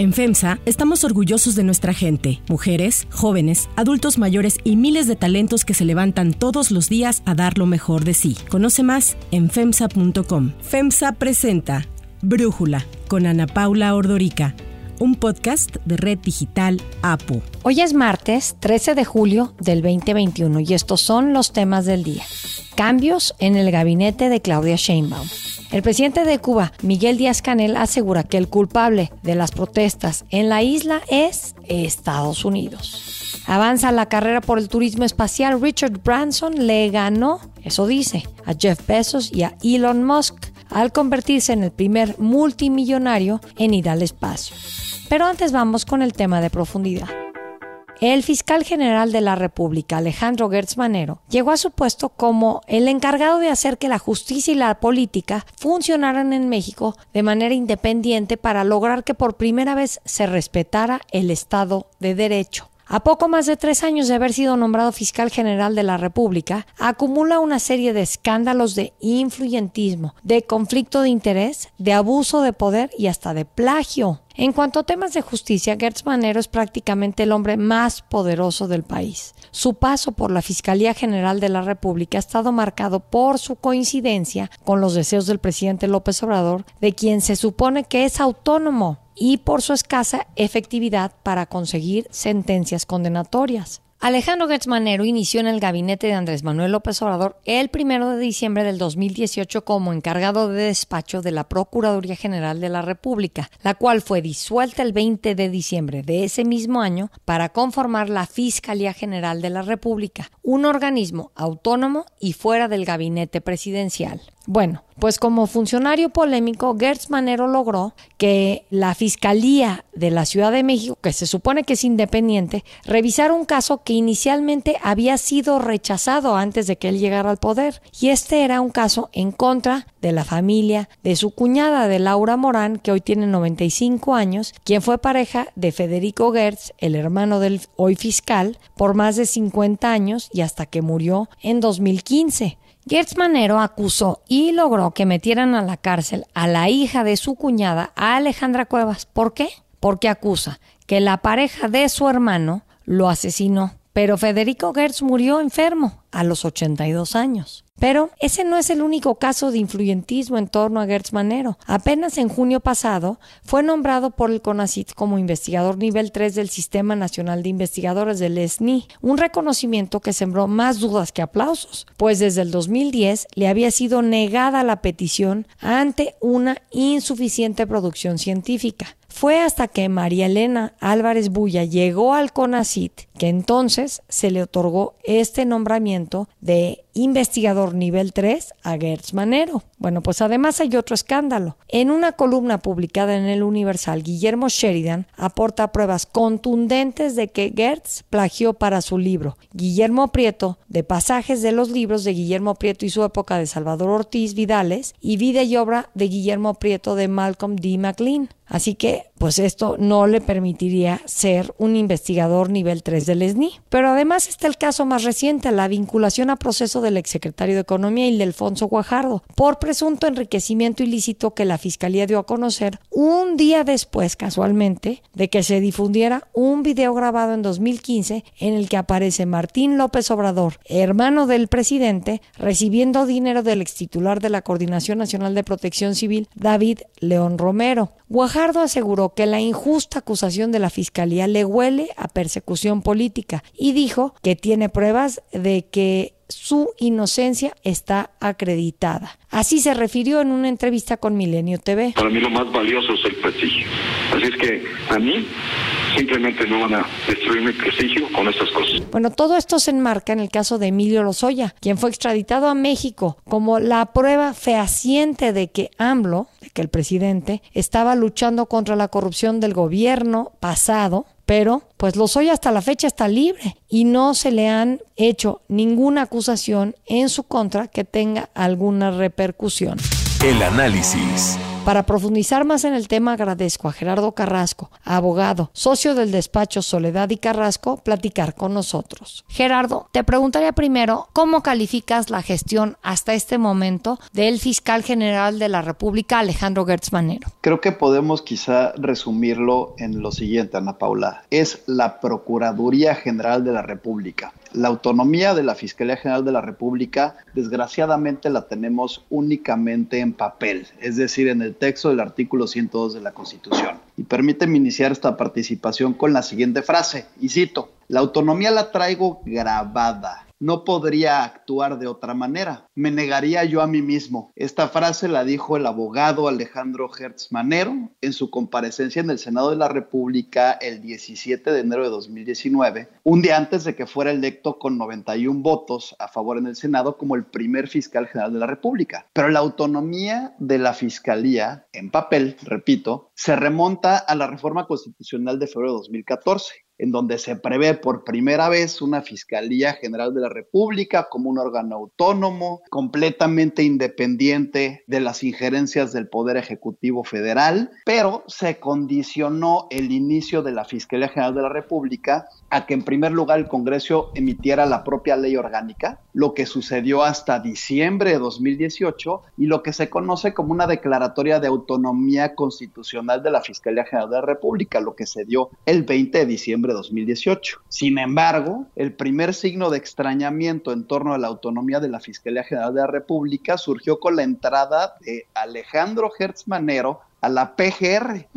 En FEMSA estamos orgullosos de nuestra gente, mujeres, jóvenes, adultos mayores y miles de talentos que se levantan todos los días a dar lo mejor de sí. Conoce más en FEMSA.com. FEMSA presenta Brújula con Ana Paula Ordorica, un podcast de Red Digital APU. Hoy es martes 13 de julio del 2021 y estos son los temas del día. Cambios en el gabinete de Claudia Sheinbaum. El presidente de Cuba, Miguel Díaz Canel, asegura que el culpable de las protestas en la isla es Estados Unidos. Avanza la carrera por el turismo espacial. Richard Branson le ganó, eso dice, a Jeff Bezos y a Elon Musk al convertirse en el primer multimillonario en ir al espacio. Pero antes vamos con el tema de profundidad. El fiscal general de la República, Alejandro Gertz Manero, llegó a su puesto como el encargado de hacer que la justicia y la política funcionaran en México de manera independiente para lograr que por primera vez se respetara el Estado de Derecho. A poco más de tres años de haber sido nombrado fiscal general de la República, acumula una serie de escándalos de influyentismo, de conflicto de interés, de abuso de poder y hasta de plagio. En cuanto a temas de justicia, Gertz Manero es prácticamente el hombre más poderoso del país. Su paso por la Fiscalía General de la República ha estado marcado por su coincidencia con los deseos del presidente López Obrador, de quien se supone que es autónomo, y por su escasa efectividad para conseguir sentencias condenatorias. Alejandro Gertz Manero inició en el gabinete de Andrés Manuel López Obrador el primero de diciembre del 2018 como encargado de despacho de la Procuraduría General de la República, la cual fue disuelta el 20 de diciembre de ese mismo año para conformar la Fiscalía General de la República, un organismo autónomo y fuera del gabinete presidencial. Bueno, pues como funcionario polémico, Gertz Manero logró que la Fiscalía de la Ciudad de México, que se supone que es independiente, revisara un caso que inicialmente había sido rechazado antes de que él llegara al poder. Y este era un caso en contra de la familia de su cuñada, de Laura Morán, que hoy tiene 95 años, quien fue pareja de Federico Gertz, el hermano del hoy fiscal, por más de 50 años y hasta que murió en 2015. Gertz Manero acusó y logró que metieran a la cárcel a la hija de su cuñada, a Alejandra Cuevas. ¿Por qué? Porque acusa que la pareja de su hermano lo asesinó. Pero Federico Gertz murió enfermo a los 82 años. Pero ese no es el único caso de influyentismo en torno a Gertz Manero. Apenas en junio pasado fue nombrado por el CONACIT como investigador nivel 3 del Sistema Nacional de Investigadores del SNI, un reconocimiento que sembró más dudas que aplausos, pues desde el 2010 le había sido negada la petición ante una insuficiente producción científica. Fue hasta que María Elena Álvarez Bulla llegó al CONACIT que entonces se le otorgó este nombramiento de investigador nivel 3 a Gertz Manero. Bueno, pues además hay otro escándalo. En una columna publicada en el Universal, Guillermo Sheridan aporta pruebas contundentes de que Gertz plagió para su libro Guillermo Prieto de pasajes de los libros de Guillermo Prieto y su época de Salvador Ortiz Vidales y vida y obra de Guillermo Prieto de Malcolm D. McLean. Así que, pues esto no le permitiría ser un investigador nivel 3 del SNI. Pero además está el caso más reciente, la vinculación a del exsecretario de Economía Ildefonso Guajardo por presunto enriquecimiento ilícito que la Fiscalía dio a conocer un día después, casualmente, de que se difundiera un video grabado en 2015 en el que aparece Martín López Obrador, hermano del presidente, recibiendo dinero del extitular de la Coordinación Nacional de Protección Civil, David León Romero. Guajardo aseguró que la injusta acusación de la Fiscalía le huele a persecución política y dijo que tiene pruebas de que su inocencia está acreditada. Así se refirió en una entrevista con Milenio TV. Para mí lo más valioso es el prestigio. Así es que a mí simplemente no van a destruir mi prestigio con estas cosas. Bueno, todo esto se enmarca en el caso de Emilio Lozoya, quien fue extraditado a México como la prueba fehaciente de que AMLO, de que el presidente, estaba luchando contra la corrupción del gobierno pasado pero pues Lozoya hasta la fecha está libre y no se le han hecho ninguna acusación en su contra que tenga alguna repercusión. El análisis. Para profundizar más en el tema, agradezco a Gerardo Carrasco, abogado, socio del despacho Soledad y Carrasco, platicar con nosotros. Gerardo, te preguntaría primero, ¿cómo calificas la gestión hasta este momento del fiscal general de la República, Alejandro Gertz Manero? Creo que podemos quizá resumirlo en lo siguiente, Ana Paula. Es la Procuraduría General de la República. La autonomía de la Fiscalía General de la República, desgraciadamente, la tenemos únicamente en papel, es decir, en el texto del artículo 102 de la Constitución. Y permíteme iniciar esta participación con la siguiente frase, y cito, la autonomía la traigo grabada no podría actuar de otra manera. Me negaría yo a mí mismo. Esta frase la dijo el abogado Alejandro Hertz Manero en su comparecencia en el Senado de la República el 17 de enero de 2019, un día antes de que fuera electo con 91 votos a favor en el Senado como el primer fiscal general de la República. Pero la autonomía de la fiscalía, en papel, repito, se remonta a la reforma constitucional de febrero de 2014 en donde se prevé por primera vez una Fiscalía General de la República como un órgano autónomo, completamente independiente de las injerencias del Poder Ejecutivo Federal, pero se condicionó el inicio de la Fiscalía General de la República a que en primer lugar el Congreso emitiera la propia ley orgánica, lo que sucedió hasta diciembre de 2018 y lo que se conoce como una declaratoria de autonomía constitucional de la Fiscalía General de la República, lo que se dio el 20 de diciembre 2018. Sin embargo, el primer signo de extrañamiento en torno a la autonomía de la Fiscalía General de la República surgió con la entrada de Alejandro Hertz Manero a la PGR.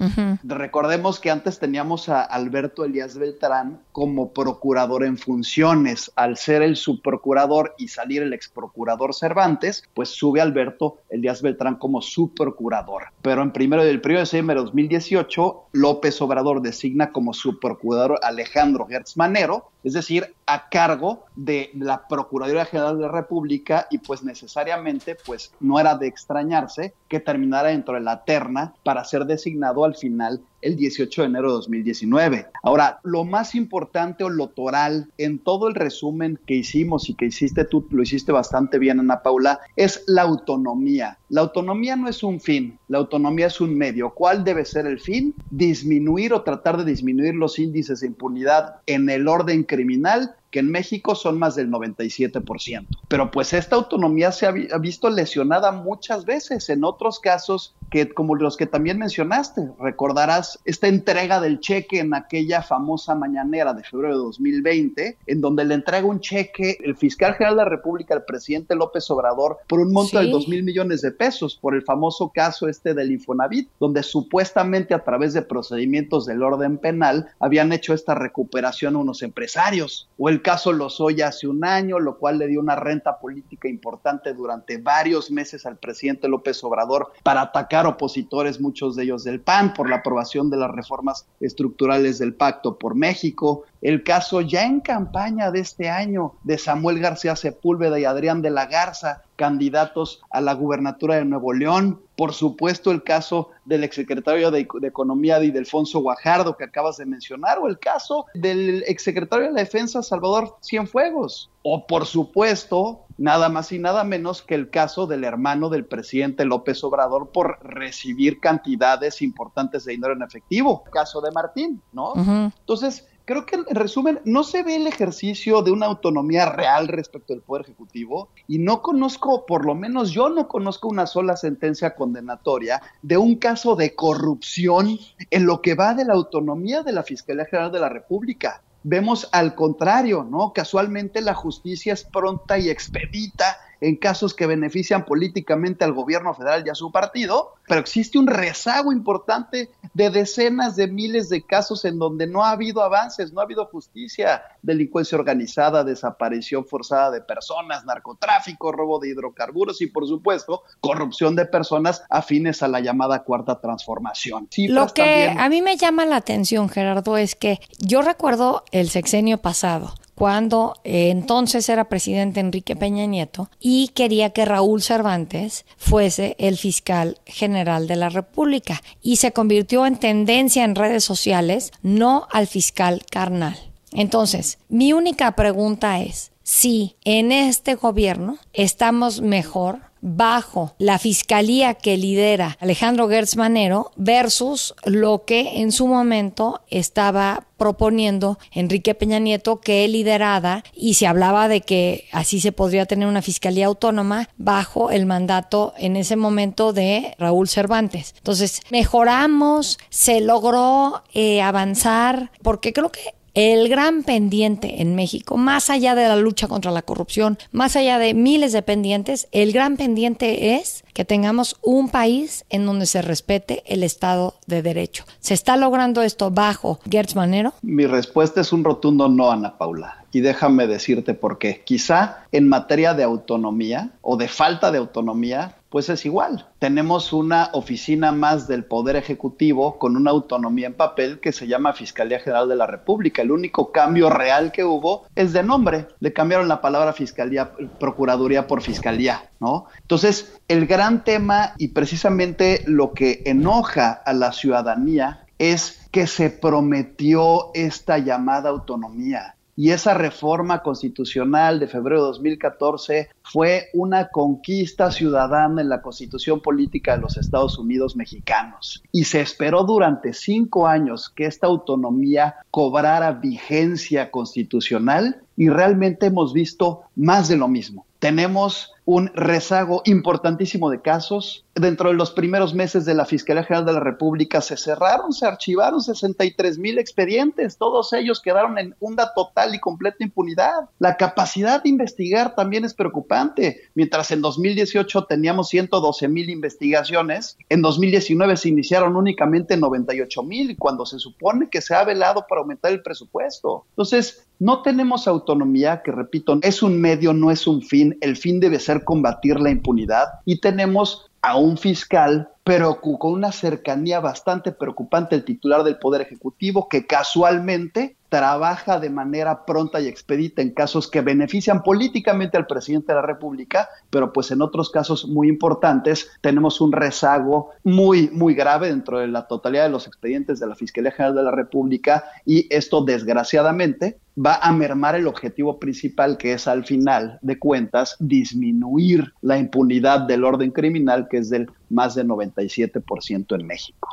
Recordemos que antes teníamos a Alberto Elías Beltrán como procurador en funciones. Al ser el subprocurador y salir el exprocurador Cervantes, pues sube Alberto Elías Beltrán como subprocurador. Pero en primero del periodo de diciembre de 2018, López Obrador designa como subprocurador Alejandro Gertz Manero, es decir, a cargo de la Procuraduría General de la República y pues necesariamente pues no era de extrañarse que terminara dentro de la terna para ser designado al final el 18 de enero de 2019. Ahora, lo más importante o lo toral en todo el resumen que hicimos y que hiciste tú, lo hiciste bastante bien, Ana Paula, es la autonomía. La autonomía no es un fin, la autonomía es un medio. ¿Cuál debe ser el fin? Disminuir o tratar de disminuir los índices de impunidad en el orden criminal que en México son más del 97%. Pero pues esta autonomía se ha, visto lesionada muchas veces en otros casos que como los que también mencionaste. Recordarás esta entrega del cheque en aquella famosa mañanera de febrero de 2020, en donde le entrega un cheque el fiscal general de la República al presidente López Obrador por un monto de 2 mil millones de pesos por el famoso caso este del Infonavit, donde supuestamente a través de procedimientos del orden penal habían hecho esta recuperación a unos empresarios. O el caso Lozoya hace un año, lo cual le dio una renta política importante durante varios meses al presidente López Obrador para atacar opositores, muchos de ellos del PAN, por la aprobación de las reformas estructurales del Pacto por México. El caso ya en campaña de este año de Samuel García Sepúlveda y Adrián de la Garza, candidatos a la gubernatura de Nuevo León. Por supuesto, el caso del exsecretario de, de, Economía de Alfonso Guajardo que acabas de mencionar, o el caso del exsecretario de la Defensa Salvador Cienfuegos. O por supuesto, nada más y nada menos que el caso del hermano del presidente López Obrador por recibir cantidades importantes de dinero en efectivo, caso de Martín, ¿no? Entonces, creo que en resumen no se ve el ejercicio de una autonomía real respecto del Poder Ejecutivo y no conozco, por lo menos yo no conozco una sola sentencia condenatoria de un caso de corrupción en lo que va de la autonomía de la Fiscalía General de la República. Vemos al contrario, ¿no? Casualmente la justicia es pronta y expedita en casos que benefician políticamente al gobierno federal y a su partido, pero existe un rezago importante de decenas de miles de casos en donde no ha habido avances, no ha habido justicia, delincuencia organizada, desaparición forzada de personas, narcotráfico, robo de hidrocarburos y por supuesto corrupción de personas afines a la llamada cuarta transformación. Lo que a mí me llama la atención, Gerardo, es que yo recuerdo el sexenio pasado cuando eh, entonces era presidente Enrique Peña Nieto y quería que Raúl Cervantes fuese el fiscal general de la República y se convirtió en tendencia en redes sociales, no al fiscal carnal. Entonces, mi única pregunta es si en este gobierno estamos mejor bajo la fiscalía que lidera Alejandro Gertz Manero versus lo que en su momento estaba proponiendo Enrique Peña Nieto que liderada y se hablaba de que así se podría tener una fiscalía autónoma bajo el mandato en ese momento de Raúl Cervantes. Entonces, mejoramos, se logró eh, avanzar, porque creo que el gran pendiente en México, más allá de la lucha contra la corrupción, más allá de miles de pendientes, el gran pendiente es que tengamos un país en donde se respete el Estado de Derecho. ¿Se está logrando esto bajo Gertz Manero? Mi respuesta es un rotundo no, Ana Paula. Y déjame decirte por qué. Quizá en materia de autonomía o de falta de autonomía, pues es igual. Tenemos una oficina más del Poder Ejecutivo con una autonomía en papel que se llama Fiscalía General de la República. El único cambio real que hubo es de nombre. Le cambiaron la palabra Fiscalía, Procuraduría por Fiscalía, ¿no? Entonces, el gran tema y precisamente lo que enoja a la ciudadanía es que se prometió esta llamada autonomía y esa reforma constitucional de febrero de 2014 fue una conquista ciudadana en la constitución política de los Estados Unidos mexicanos. Y se esperó durante cinco años que esta autonomía cobrara vigencia constitucional y realmente hemos visto más de lo mismo. Tenemos un rezago importantísimo de casos. Dentro de los primeros meses de la Fiscalía General de la República se cerraron, se archivaron 63 mil expedientes. Todos ellos quedaron en una total y completa impunidad. La capacidad de investigar también es preocupante. Mientras en 2018 teníamos 112 mil investigaciones, en 2019 se iniciaron únicamente 98 mil, cuando se supone que se ha velado para aumentar el presupuesto. Entonces, no tenemos autonomía, que repito, es un medio, no es un fin. El fin debe ser combatir la impunidad. Y tenemos a un fiscal pero con una cercanía bastante preocupante el titular del Poder Ejecutivo, que casualmente trabaja de manera pronta y expedita en casos que benefician políticamente al presidente de la República, pero pues en otros casos muy importantes tenemos un rezago muy, muy grave dentro de la totalidad de los expedientes de la Fiscalía General de la República y esto desgraciadamente va a mermar el objetivo principal que es al final de cuentas disminuir la impunidad del orden criminal que es del más de 97% en México.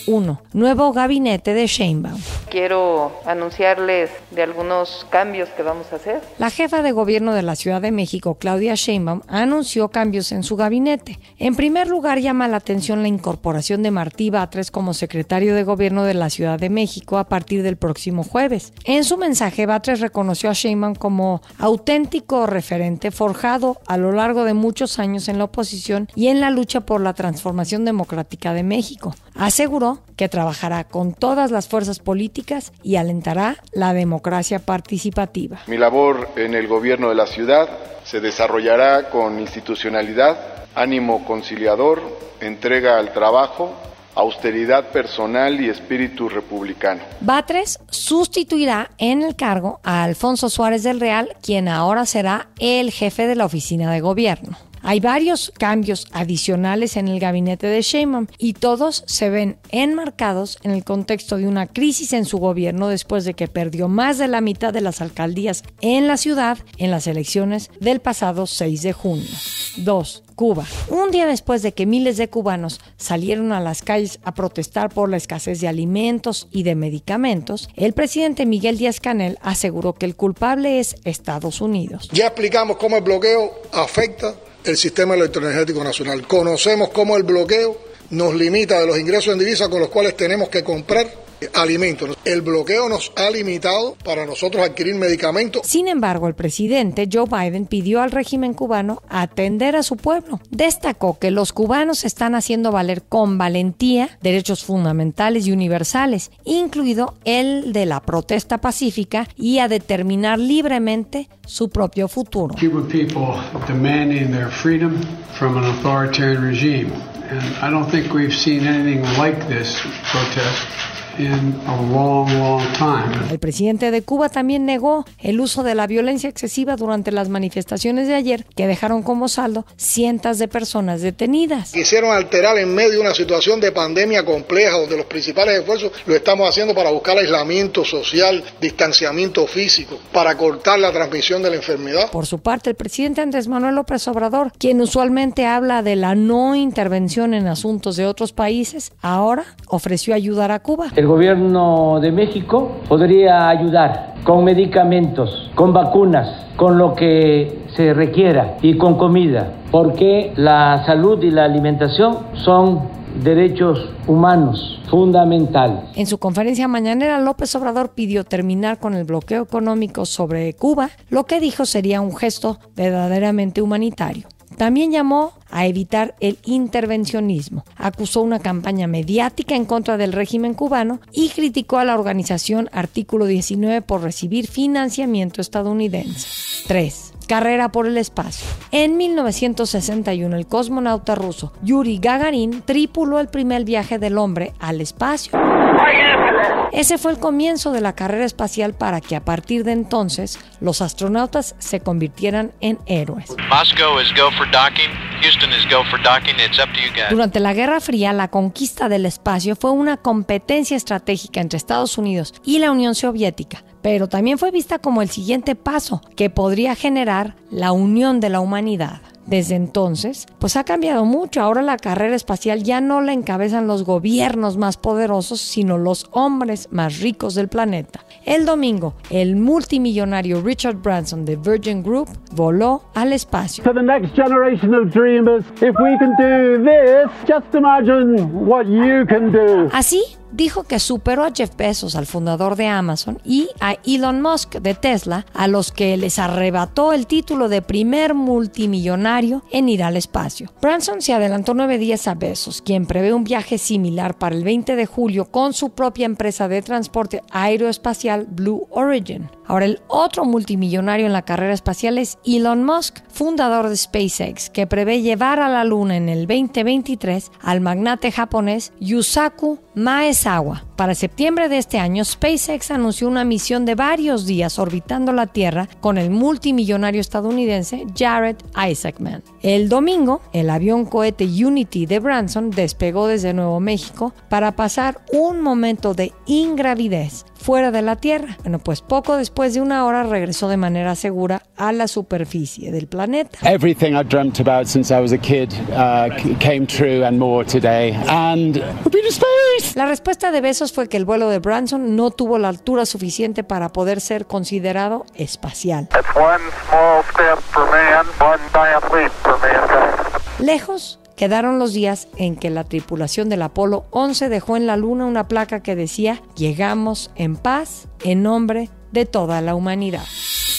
1. Nuevo gabinete de Sheinbaum. Quiero anunciarles de algunos cambios que vamos a hacer. La jefa de gobierno de la Ciudad de México, Claudia Sheinbaum, anunció cambios en su gabinete. En primer lugar, llama la atención la incorporación de Martí Batres como secretario de gobierno de la Ciudad de México a partir del próximo jueves. En su mensaje, Batres reconoció a Sheinbaum como auténtico referente forjado a lo largo de muchos años en la oposición y en la lucha por la transformación democrática de México. Aseguró que trabajará con todas las fuerzas políticas y alentará la democracia participativa. Mi labor en el gobierno de la ciudad se desarrollará con institucionalidad, ánimo conciliador, entrega al trabajo, austeridad personal y espíritu republicano. Batres sustituirá en el cargo a Alfonso Suárez del Real, quien ahora será el jefe de la oficina de gobierno. Hay varios cambios adicionales en el gabinete de Sheinbaum y todos se ven enmarcados en el contexto de una crisis en su gobierno después de que perdió más de la mitad de las alcaldías en la ciudad en las elecciones del pasado 6 de junio. 2. Cuba. Un día después de que miles de cubanos salieron a las calles a protestar por la escasez de alimentos y de medicamentos, el presidente Miguel Díaz Canel aseguró que el culpable es Estados Unidos. Ya explicamos cómo el bloqueo afecta el sistema electroenergético nacional. Conocemos cómo el bloqueo nos limita de los ingresos en divisa con los cuales tenemos que comprar alimentos. El bloqueo nos ha limitado para nosotros adquirir medicamentos. Sin embargo, el presidente Joe Biden pidió al régimen cubano atender a su pueblo. Destacó que los cubanos están haciendo valer con valentía derechos fundamentales y universales, incluido el de la protesta pacífica y a determinar libremente su propio futuro. Cuban people demanding their freedom from an authoritarian regime. And I don't think we've seen anything like this protest el presidente de Cuba también negó el uso de la violencia excesiva durante las manifestaciones de ayer que dejaron como saldo cientos de personas detenidas. Quisieron alterar en medio de una situación de pandemia compleja donde los principales esfuerzos lo estamos haciendo para buscar aislamiento social, distanciamiento físico, para cortar la transmisión de la enfermedad. Por su parte, el presidente Andrés Manuel López Obrador, quien usualmente habla de la no intervención en asuntos de otros países, ahora ofreció ayudar a Cuba el gobierno de México podría ayudar con medicamentos, con vacunas, con lo que se requiera y con comida, porque la salud y la alimentación son derechos humanos fundamentales. En su conferencia mañanera, López Obrador pidió terminar con el bloqueo económico sobre Cuba, lo que dijo sería un gesto verdaderamente humanitario. También llamó a evitar el intervencionismo, acusó una campaña mediática en contra del régimen cubano y criticó a la organización Artículo 19 por recibir financiamiento estadounidense. 3 carrera por el espacio. En 1961, el cosmonauta ruso Yuri Gagarin tripuló el primer viaje del hombre al espacio. Ese fue el comienzo de la carrera espacial para que a partir de entonces los astronautas se convirtieran en héroes. Durante la Guerra Fría, la conquista del espacio fue una competencia estratégica entre Estados Unidos y la Unión Soviética pero también fue vista como el siguiente paso que podría generar la unión de la humanidad. Desde entonces, pues ha cambiado mucho. Ahora la carrera espacial ya no la encabezan los gobiernos más poderosos, sino los hombres más ricos del planeta. El domingo, el multimillonario Richard Branson de Virgin Group voló al espacio. For the next generation of dreamers, if we can do this, just imagine what you can do. Así, dijo que superó a Jeff Bezos, al fundador de Amazon, y a Elon Musk de Tesla, a los que les arrebató el título de primer multimillonario en ir al espacio. Branson se adelantó nueve días a Bezos, quien prevé un viaje similar para el 20 de julio con su propia empresa de transporte aeroespacial Blue Origin. Ahora, el otro multimillonario en la carrera espacial es Elon Musk, fundador de SpaceX, que prevé llevar a la Luna en el 2023 al magnate japonés Yusaku Maezawa. Para septiembre de este año, SpaceX anunció una misión de varios días orbitando la Tierra con el multimillonario estadounidense Jared Isaacman. El domingo, el avión cohete Unity de Branson despegó desde Nuevo México para pasar un momento de ingravidez fuera de la Tierra. Bueno, pues poco después de una hora regresó de manera segura a la superficie del planeta. Everything I dreamt about since I was a kid uh, came true and more today, and we've been to space. La respuesta de Besos fue que el vuelo de Branson no tuvo la altura suficiente para poder ser considerado espacial. Lejos quedaron los días en que la tripulación del Apolo 11 dejó en la Luna una placa que decía, llegamos en paz en nombre de toda la humanidad.